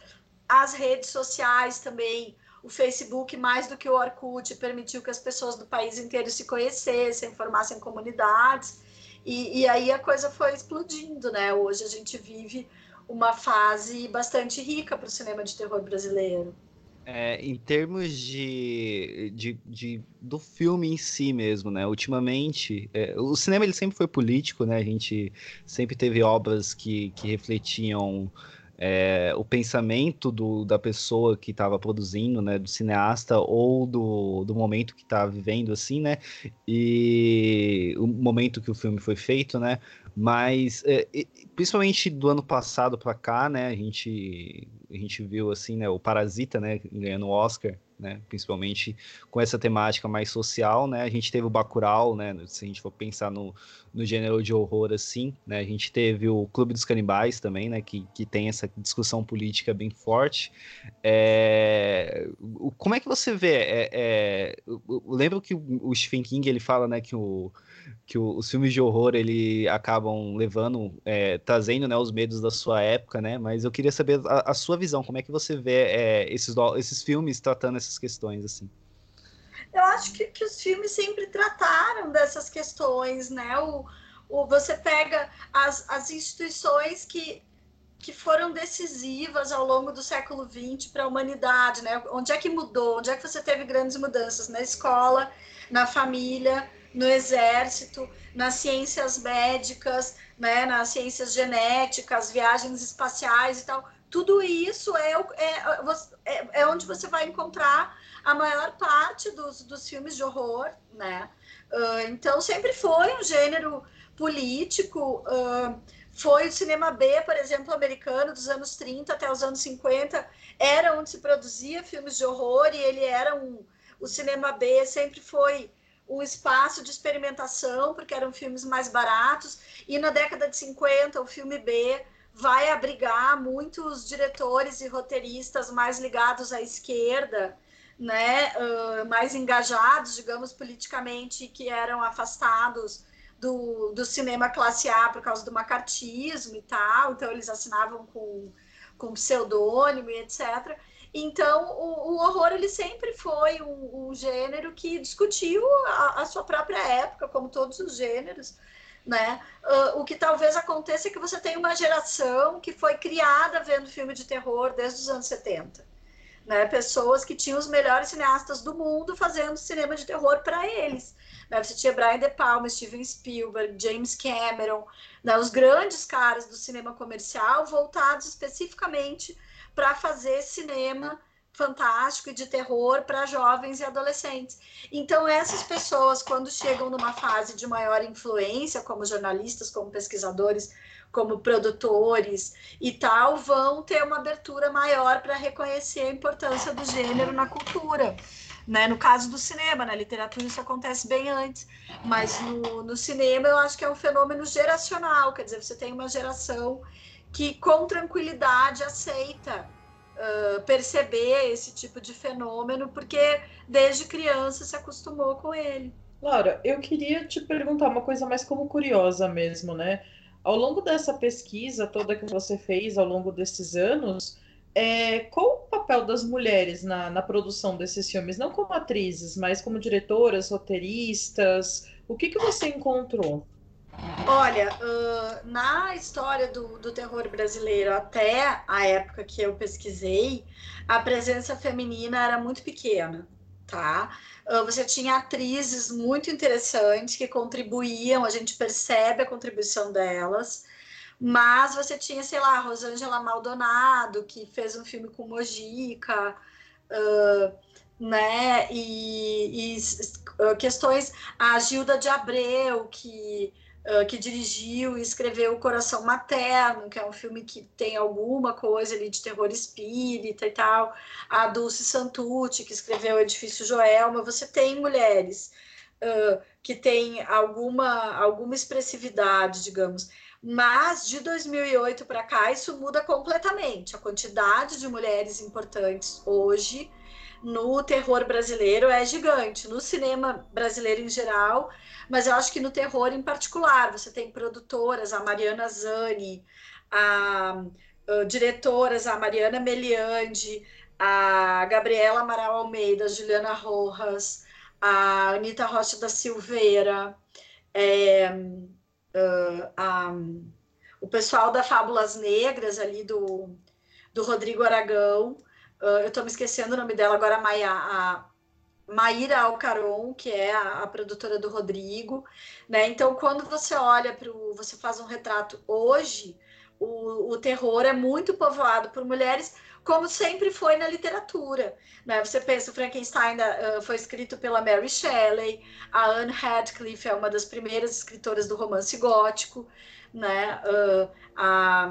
as redes sociais também. O Facebook, mais do que o Orkut, permitiu que as pessoas do país inteiro se conhecessem, formassem comunidades. E, e aí a coisa foi explodindo, né? Hoje a gente vive uma fase bastante rica para o cinema de terror brasileiro. É, em termos de, de, de, do filme em si mesmo, né? Ultimamente, é, o cinema ele sempre foi político, né? A gente sempre teve obras que, que refletiam é, o pensamento do, da pessoa que estava produzindo, né, do cineasta ou do, do momento que está vivendo, assim, né, e o momento que o filme foi feito, né, mas é, principalmente do ano passado para cá, né, a gente a gente viu assim, né, o Parasita, né, ganhando o Oscar, né, principalmente com essa temática mais social, né, a gente teve o Bacurau, né, se a gente for pensar no, no gênero de horror assim, né, a gente teve o Clube dos Canibais também, né, que, que tem essa discussão política bem forte. É, como é que você vê? É, é, eu, lembro que o Stephen King ele fala, né, que o que o, os filmes de horror ele acabam levando, é, trazendo né, os medos da sua época, né? Mas eu queria saber a, a sua visão, como é que você vê é, esses, esses filmes tratando essas questões assim? Eu acho que, que os filmes sempre trataram dessas questões, né? O, o, você pega as, as instituições que, que foram decisivas ao longo do século XX para a humanidade, né? Onde é que mudou? Onde é que você teve grandes mudanças? Na escola, na família, no exército, nas ciências médicas, né, nas ciências genéticas, viagens espaciais e tal. Tudo isso é, é, é, é onde você vai encontrar a maior parte dos, dos filmes de horror, né? Uh, então, sempre foi um gênero político. Uh, foi o cinema B, por exemplo, americano, dos anos 30 até os anos 50, era onde se produzia filmes de horror e ele era um. O cinema B sempre foi um espaço de experimentação, porque eram filmes mais baratos, e na década de 50, o filme B vai abrigar muitos diretores e roteiristas mais ligados à esquerda, né, uh, mais engajados, digamos, politicamente, que eram afastados do, do cinema classe A por causa do macartismo e tal, então eles assinavam com, com pseudônimo e etc. Então, o, o, horror ele sempre foi um, um gênero que discutiu a, a, sua própria época, como todos os gêneros, né? Uh, o que talvez aconteça é que você tem uma geração que foi criada vendo filme de terror desde os anos 70. Né? Pessoas que tinham os melhores cineastas do mundo fazendo cinema de terror para eles. Né? Você tinha Brian De Palma, Steven Spielberg, James Cameron, né? os grandes caras do cinema comercial voltados especificamente para fazer cinema fantástico e de terror para jovens e adolescentes. Então, essas pessoas, quando chegam numa fase de maior influência, como jornalistas, como pesquisadores, como produtores e tal, vão ter uma abertura maior para reconhecer a importância do gênero na cultura. Né? No caso do cinema, na literatura isso acontece bem antes, mas no, no cinema eu acho que é um fenômeno geracional, quer dizer, você tem uma geração que com tranquilidade aceita uh, perceber esse tipo de fenômeno, porque desde criança se acostumou com ele. Laura, eu queria te perguntar uma coisa mais como curiosa mesmo, né? Ao longo dessa pesquisa toda que você fez ao longo desses anos, é, qual o papel das mulheres na, na produção desses filmes? Não como atrizes, mas como diretoras, roteiristas. O que, que você encontrou? Olha, uh, na história do, do terror brasileiro, até a época que eu pesquisei, a presença feminina era muito pequena, tá? Uh, você tinha atrizes muito interessantes que contribuíam, a gente percebe a contribuição delas, mas você tinha, sei lá, Rosângela Maldonado, que fez um filme com Mojica, uh, né? E, e questões, a Gilda de Abreu, que que dirigiu e escreveu O Coração Materno, que é um filme que tem alguma coisa ali de terror espírita e tal. A Dulce Santucci, que escreveu Edifício Joelma. Você tem mulheres uh, que têm alguma, alguma expressividade, digamos. Mas de 2008 para cá, isso muda completamente. A quantidade de mulheres importantes hoje no terror brasileiro é gigante. No cinema brasileiro em geral, mas eu acho que no terror em particular, você tem produtoras, a Mariana Zani, a, a diretoras, a Mariana Meliandi, a Gabriela Amaral Almeida, a Juliana Rojas, a Anitta Rocha da Silveira, é, a, o pessoal da Fábulas Negras ali do, do Rodrigo Aragão, uh, eu estou me esquecendo o nome dela agora, Maia, a Maíra Alcaron, que é a, a, produtora do Rodrigo, né? Então, quando você olha para o, você faz um retrato hoje, o, o terror é muito povoado por mulheres, como sempre foi na literatura. Né? Você pensa, o Frankenstein uh, foi escrito pela Mary Shelley, a Anne Radcliffe é uma das primeiras escritoras do romance gótico, né? Uh, a,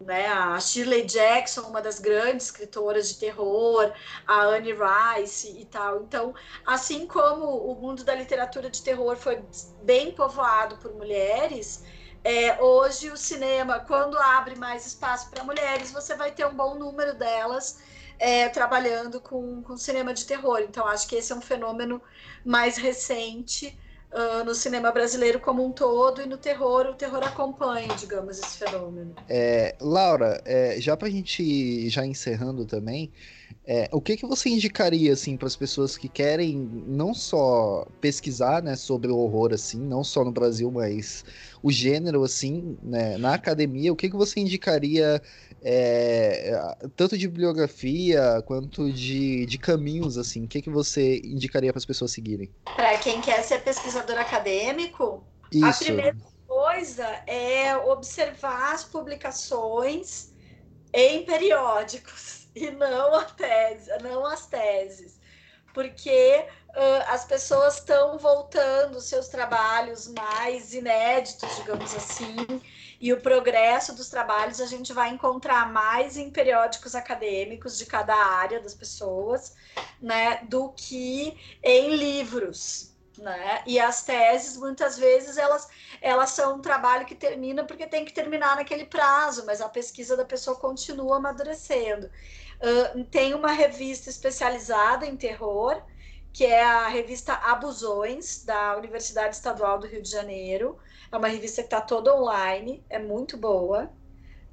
né, a Shirley Jackson, uma das grandes escritoras de terror, a Anne Rice e tal. Então, assim como o mundo da literatura de terror foi bem povoado por mulheres, é, hoje o cinema, quando abre mais espaço para mulheres, você vai ter um bom número delas é, trabalhando com, com cinema de terror. Então, acho que esse é um fenômeno mais recente uh, no cinema brasileiro como um todo e no terror, o terror acompanha, digamos, esse fenômeno. É, Laura, é, já para a gente já encerrando também, é, o que, que você indicaria assim para as pessoas que querem não só pesquisar né, sobre o horror assim, não só no Brasil, mas o gênero assim, né, na academia, o que, que você indicaria é, tanto de bibliografia quanto de, de caminhos assim? O que, que você indicaria para as pessoas seguirem? Para quem quer ser pesquisador acadêmico, Isso. a primeira coisa é observar as publicações em periódicos e não a tese, não as teses, porque uh, as pessoas estão voltando seus trabalhos mais inéditos, digamos assim, e o progresso dos trabalhos a gente vai encontrar mais em periódicos acadêmicos de cada área das pessoas, né, do que em livros. Né? E as teses, muitas vezes, elas, elas são um trabalho que termina porque tem que terminar naquele prazo, mas a pesquisa da pessoa continua amadurecendo. Tem uma revista especializada em terror, que é a revista Abusões, da Universidade Estadual do Rio de Janeiro. É uma revista que está toda online, é muito boa,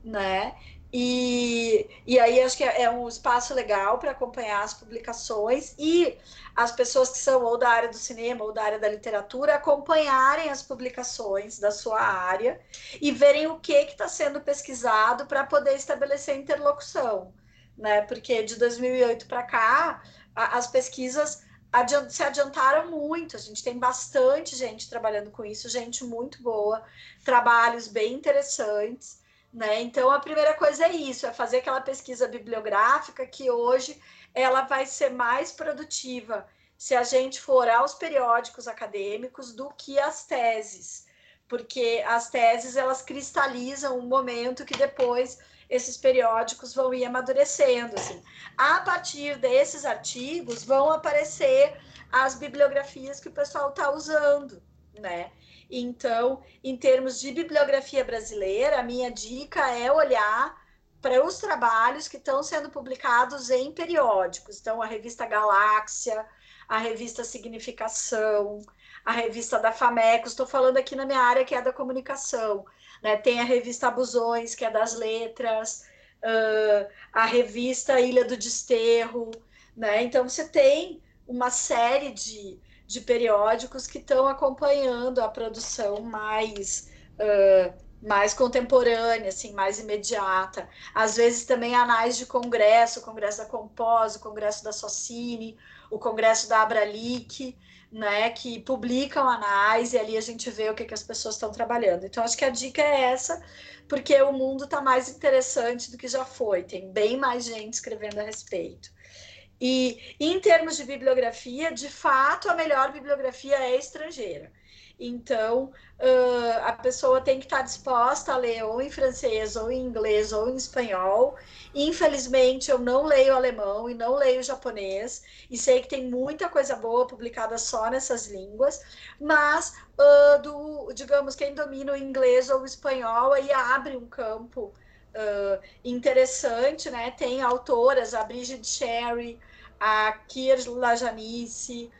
né? E, e aí acho que é, é um espaço legal para acompanhar as publicações e as pessoas que são ou da área do cinema ou da área da literatura acompanharem as publicações da sua área e verem o que está sendo pesquisado para poder estabelecer interlocução né? Porque de 2008 para cá, a, as pesquisas adiant, se adiantaram muito. A gente tem bastante gente trabalhando com isso, gente muito boa, trabalhos bem interessantes. Né? Então, a primeira coisa é isso, é fazer aquela pesquisa bibliográfica que hoje ela vai ser mais produtiva se a gente for aos periódicos acadêmicos do que as teses, porque as teses elas cristalizam um momento que depois esses periódicos vão ir amadurecendo. Assim. A partir desses artigos vão aparecer as bibliografias que o pessoal está usando, né? Então, em termos de bibliografia brasileira, a minha dica é olhar para os trabalhos que estão sendo publicados em periódicos. Então, a revista Galáxia, a revista Significação, a revista da FAMECO, estou falando aqui na minha área que é da comunicação. Né? Tem a revista Abusões, que é das letras, uh, a revista Ilha do Desterro. Né? Então, você tem uma série de, de periódicos que estão acompanhando a produção mais. Uh, mais contemporânea, assim, mais imediata. Às vezes também anais de congresso, o congresso da Compós, o congresso da Socini, o congresso da Abralic né, que publicam anais e ali a gente vê o que, que as pessoas estão trabalhando. Então, acho que a dica é essa, porque o mundo está mais interessante do que já foi, tem bem mais gente escrevendo a respeito. E em termos de bibliografia, de fato, a melhor bibliografia é estrangeira. Então, uh, a pessoa tem que estar disposta a ler ou em francês, ou em inglês, ou em espanhol. Infelizmente, eu não leio alemão e não leio japonês, e sei que tem muita coisa boa publicada só nessas línguas, mas, uh, do, digamos, quem domina o inglês ou o espanhol, aí abre um campo uh, interessante, né? Tem autoras, a Brigitte Sherry, a Kier Lajanice,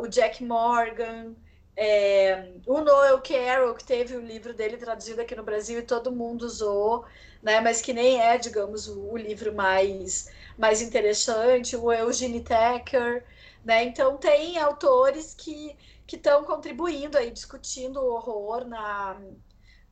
o Jack Morgan, é, o Noel Carroll, que teve o livro dele traduzido aqui no Brasil e todo mundo usou, né, mas que nem é, digamos, o, o livro mais, mais interessante, o Eugene Tecker, né, então tem autores que estão contribuindo aí, discutindo o horror na,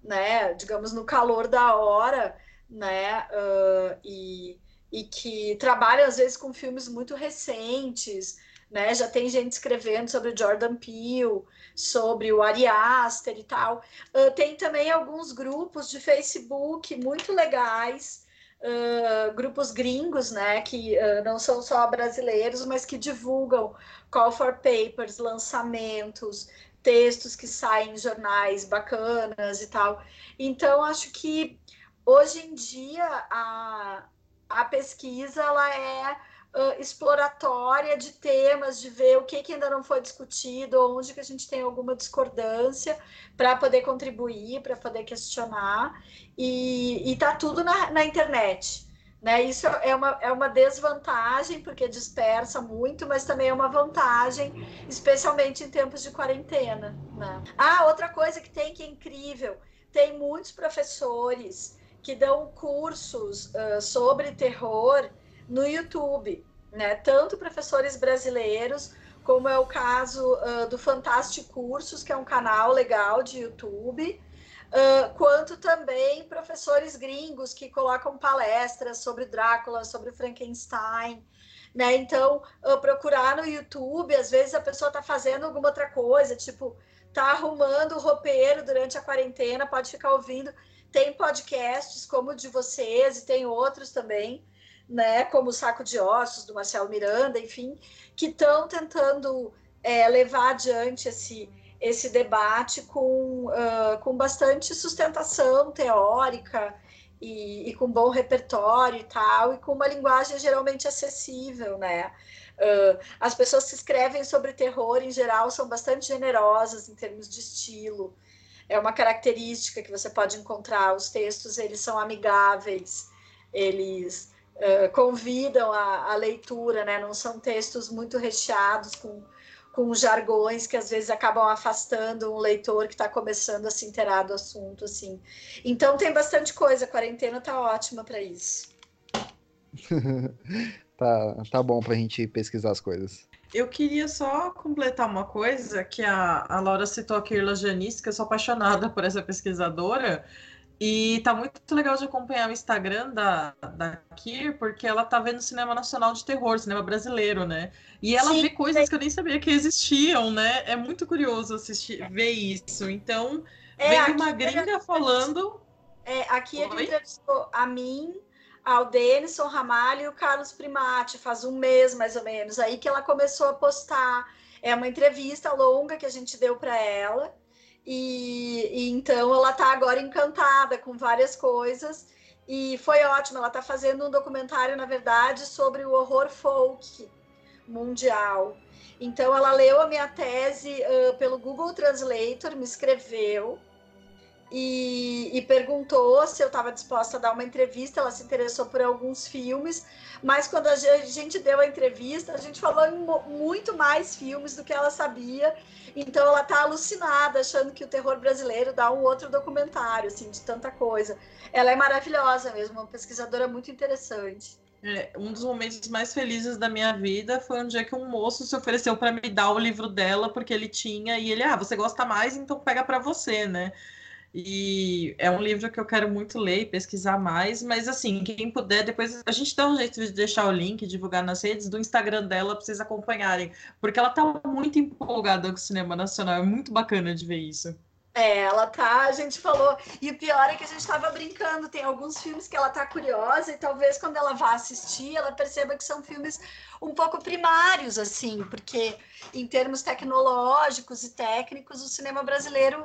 né, digamos, no calor da hora, né, uh, e, e que trabalham às vezes com filmes muito recentes, né? Já tem gente escrevendo sobre o Jordan Peele, sobre o Ari Aster e tal. Uh, tem também alguns grupos de Facebook muito legais, uh, grupos gringos, né? Que uh, não são só brasileiros, mas que divulgam call for papers, lançamentos, textos que saem em jornais bacanas e tal. Então, acho que hoje em dia a, a pesquisa ela é uh, exploratória de temas, de ver o que, que ainda não foi discutido, onde que a gente tem alguma discordância, para poder contribuir, para poder questionar, e está tudo na, na internet. Né? Isso é uma, é uma desvantagem, porque dispersa muito, mas também é uma vantagem, especialmente em tempos de quarentena. Né? Ah, outra coisa que tem que é incrível: tem muitos professores que dão cursos uh, sobre terror no YouTube, né? Tanto professores brasileiros, como é o caso uh, do Fantástico Cursos, que é um canal legal de YouTube, uh, quanto também professores gringos que colocam palestras sobre Drácula, sobre Frankenstein. Né? Então, procurar no YouTube, às vezes a pessoa está fazendo alguma outra coisa, tipo, tá arrumando o roupeiro durante a quarentena, pode ficar ouvindo. Tem podcasts como o de vocês e tem outros também, né? Como o Saco de Ossos, do Marcelo Miranda, enfim, que estão tentando é, levar adiante esse, esse debate com, uh, com bastante sustentação teórica e, e, com bom repertório e tal, e com uma linguagem geralmente acessível, né? Uh, as pessoas que escrevem sobre terror, em geral, são bastante generosas em termos de estilo. É uma característica que você pode encontrar. Os textos, eles são amigáveis, eles uh, convidam a, a leitura, né? Não são textos muito recheados com com jargões que às vezes acabam afastando um leitor que está começando a se inteirar do assunto, assim. Então tem bastante coisa, a quarentena tá ótima para isso. [LAUGHS] tá, tá bom para a gente pesquisar as coisas. Eu queria só completar uma coisa que a, a Laura citou a Kirla Janice, que eu sou apaixonada [LAUGHS] por essa pesquisadora. E tá muito legal de acompanhar o Instagram da, da Kir, porque ela tá vendo cinema nacional de terror, cinema brasileiro, né? E ela Sim, vê coisas que eu nem sabia que existiam, né? É muito curioso assistir, ver isso. Então, é, vem uma gringa falando. É, aqui ele entrevistou a mim, ao Denison Ramalho e o Carlos Primati, faz um mês mais ou menos. Aí que ela começou a postar. É uma entrevista longa que a gente deu para ela. E, e então ela está agora encantada com várias coisas e foi ótimo. Ela está fazendo um documentário, na verdade, sobre o horror folk mundial. Então ela leu a minha tese uh, pelo Google Translator, me escreveu e, e perguntou se eu estava disposta a dar uma entrevista. Ela se interessou por alguns filmes, mas quando a gente deu a entrevista, a gente falou em muito mais filmes do que ela sabia. Então ela está alucinada, achando que o terror brasileiro dá um outro documentário, assim, de tanta coisa. Ela é maravilhosa mesmo, uma pesquisadora muito interessante. É, um dos momentos mais felizes da minha vida foi um dia que um moço se ofereceu para me dar o livro dela, porque ele tinha, e ele, ah, você gosta mais, então pega para você, né? E é um livro que eu quero muito ler e pesquisar mais, mas assim, quem puder, depois a gente dá um jeito de deixar o link, divulgar nas redes do Instagram dela para vocês acompanharem, porque ela tá muito empolgada com o cinema nacional, é muito bacana de ver isso. É, ela tá, a gente falou, e o pior é que a gente estava brincando, tem alguns filmes que ela tá curiosa e talvez quando ela vá assistir, ela perceba que são filmes um pouco primários, assim, porque em termos tecnológicos e técnicos, o cinema brasileiro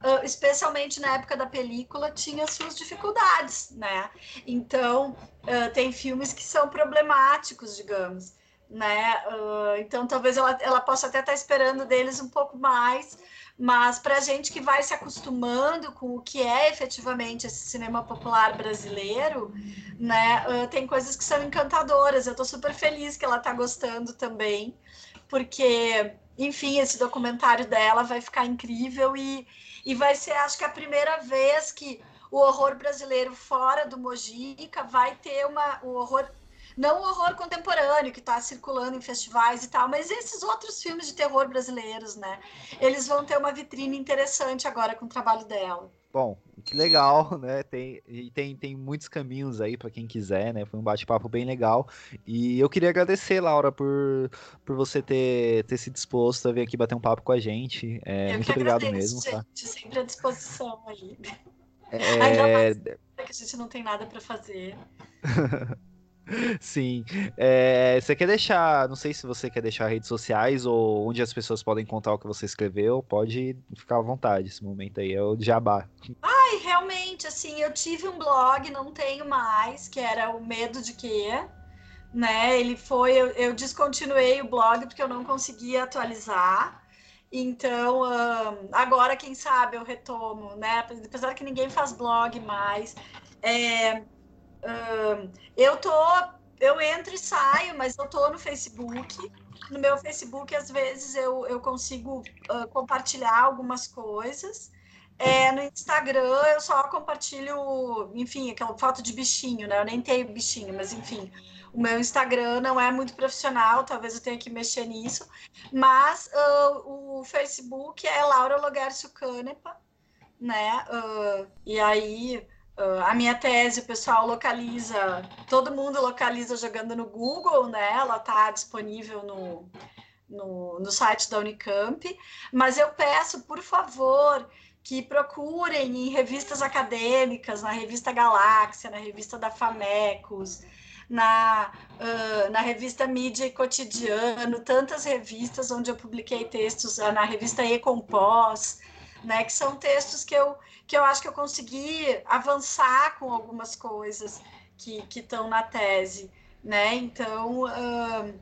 Uh, especialmente na época da película, tinha suas dificuldades, né? Então, uh, tem filmes que são problemáticos, digamos, né? Uh, então, talvez ela, ela possa até estar esperando deles um pouco mais, mas para a gente que vai se acostumando com o que é efetivamente esse cinema popular brasileiro, né? tem coisas que são encantadoras. Eu estou super feliz que ela está gostando também, porque, enfim, esse documentário dela vai ficar incrível e e vai ser, acho que, a primeira vez que o horror brasileiro fora do Mojica vai ter uma, o horror não o horror contemporâneo que está circulando em festivais e tal, mas esses outros filmes de terror brasileiros, né? Eles vão ter uma vitrine interessante agora com o trabalho dela. Bom, que legal, [LAUGHS] né? Tem, tem, tem muitos caminhos aí para quem quiser, né? Foi um bate-papo bem legal. E eu queria agradecer, Laura, por, por você ter, ter se disposto a vir aqui bater um papo com a gente. É, muito obrigado agradeço, mesmo. Gente, tá? sempre à disposição aí. É... Ainda mais que a gente não tem nada para fazer. [LAUGHS] [LAUGHS] Sim. É, você quer deixar, não sei se você quer deixar redes sociais ou onde as pessoas podem contar o que você escreveu, pode ficar à vontade esse momento aí, é o jabá. Ai, realmente, assim, eu tive um blog, não tenho mais, que era o Medo de Quê, né? Ele foi, eu, eu descontinuei o blog porque eu não conseguia atualizar. Então, agora, quem sabe, eu retomo, né? Apesar que ninguém faz blog mais. É, eu tô, eu entro e saio, mas eu tô no Facebook. No meu Facebook, às vezes, eu, eu consigo uh, compartilhar algumas coisas. É, no Instagram, eu só compartilho, enfim, aquela foto de bichinho, né? Eu nem tenho bichinho, mas enfim. O meu Instagram não é muito profissional, talvez eu tenha que mexer nisso. Mas uh, o Facebook é Laura Logercio Canepa, né? Uh, e aí Uh, a minha tese, o pessoal localiza, todo mundo localiza jogando no Google, né? Ela está disponível no, no, no, site da Unicamp, mas eu peço, por favor, que procurem em revistas acadêmicas, na revista Galáxia, na revista da Famecos, na, uh, na revista Mídia e Cotidiano, tantas revistas onde eu publiquei textos, na revista Ecompós, né? Que são textos que eu, que eu acho que eu consegui avançar com algumas coisas que estão na tese, né? Então, uh,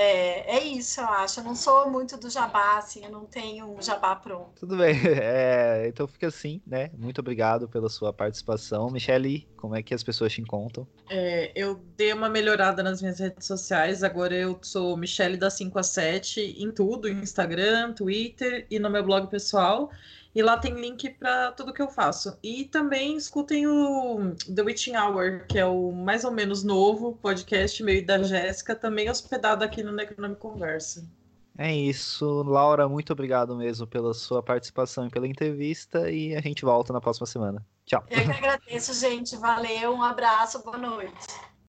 é, é isso, eu acho. Eu não sou muito do jabá, assim, eu não tenho um jabá pronto. Tudo bem, [LAUGHS] é, então fica assim, né? Muito obrigado pela sua participação. Michele, como é que as pessoas te encontram? É, eu dei uma melhorada nas minhas redes sociais, agora eu sou Michele da 5 a 7 em tudo, Instagram, Twitter e no meu blog pessoal. E lá tem link para tudo que eu faço. E também escutem o The Witching Hour, que é o mais ou menos novo podcast meio da Jéssica, também hospedado aqui no Necronome Conversa. É isso. Laura, muito obrigado mesmo pela sua participação e pela entrevista. E a gente volta na próxima semana. Tchau. Eu que agradeço, gente. Valeu, um abraço, boa noite.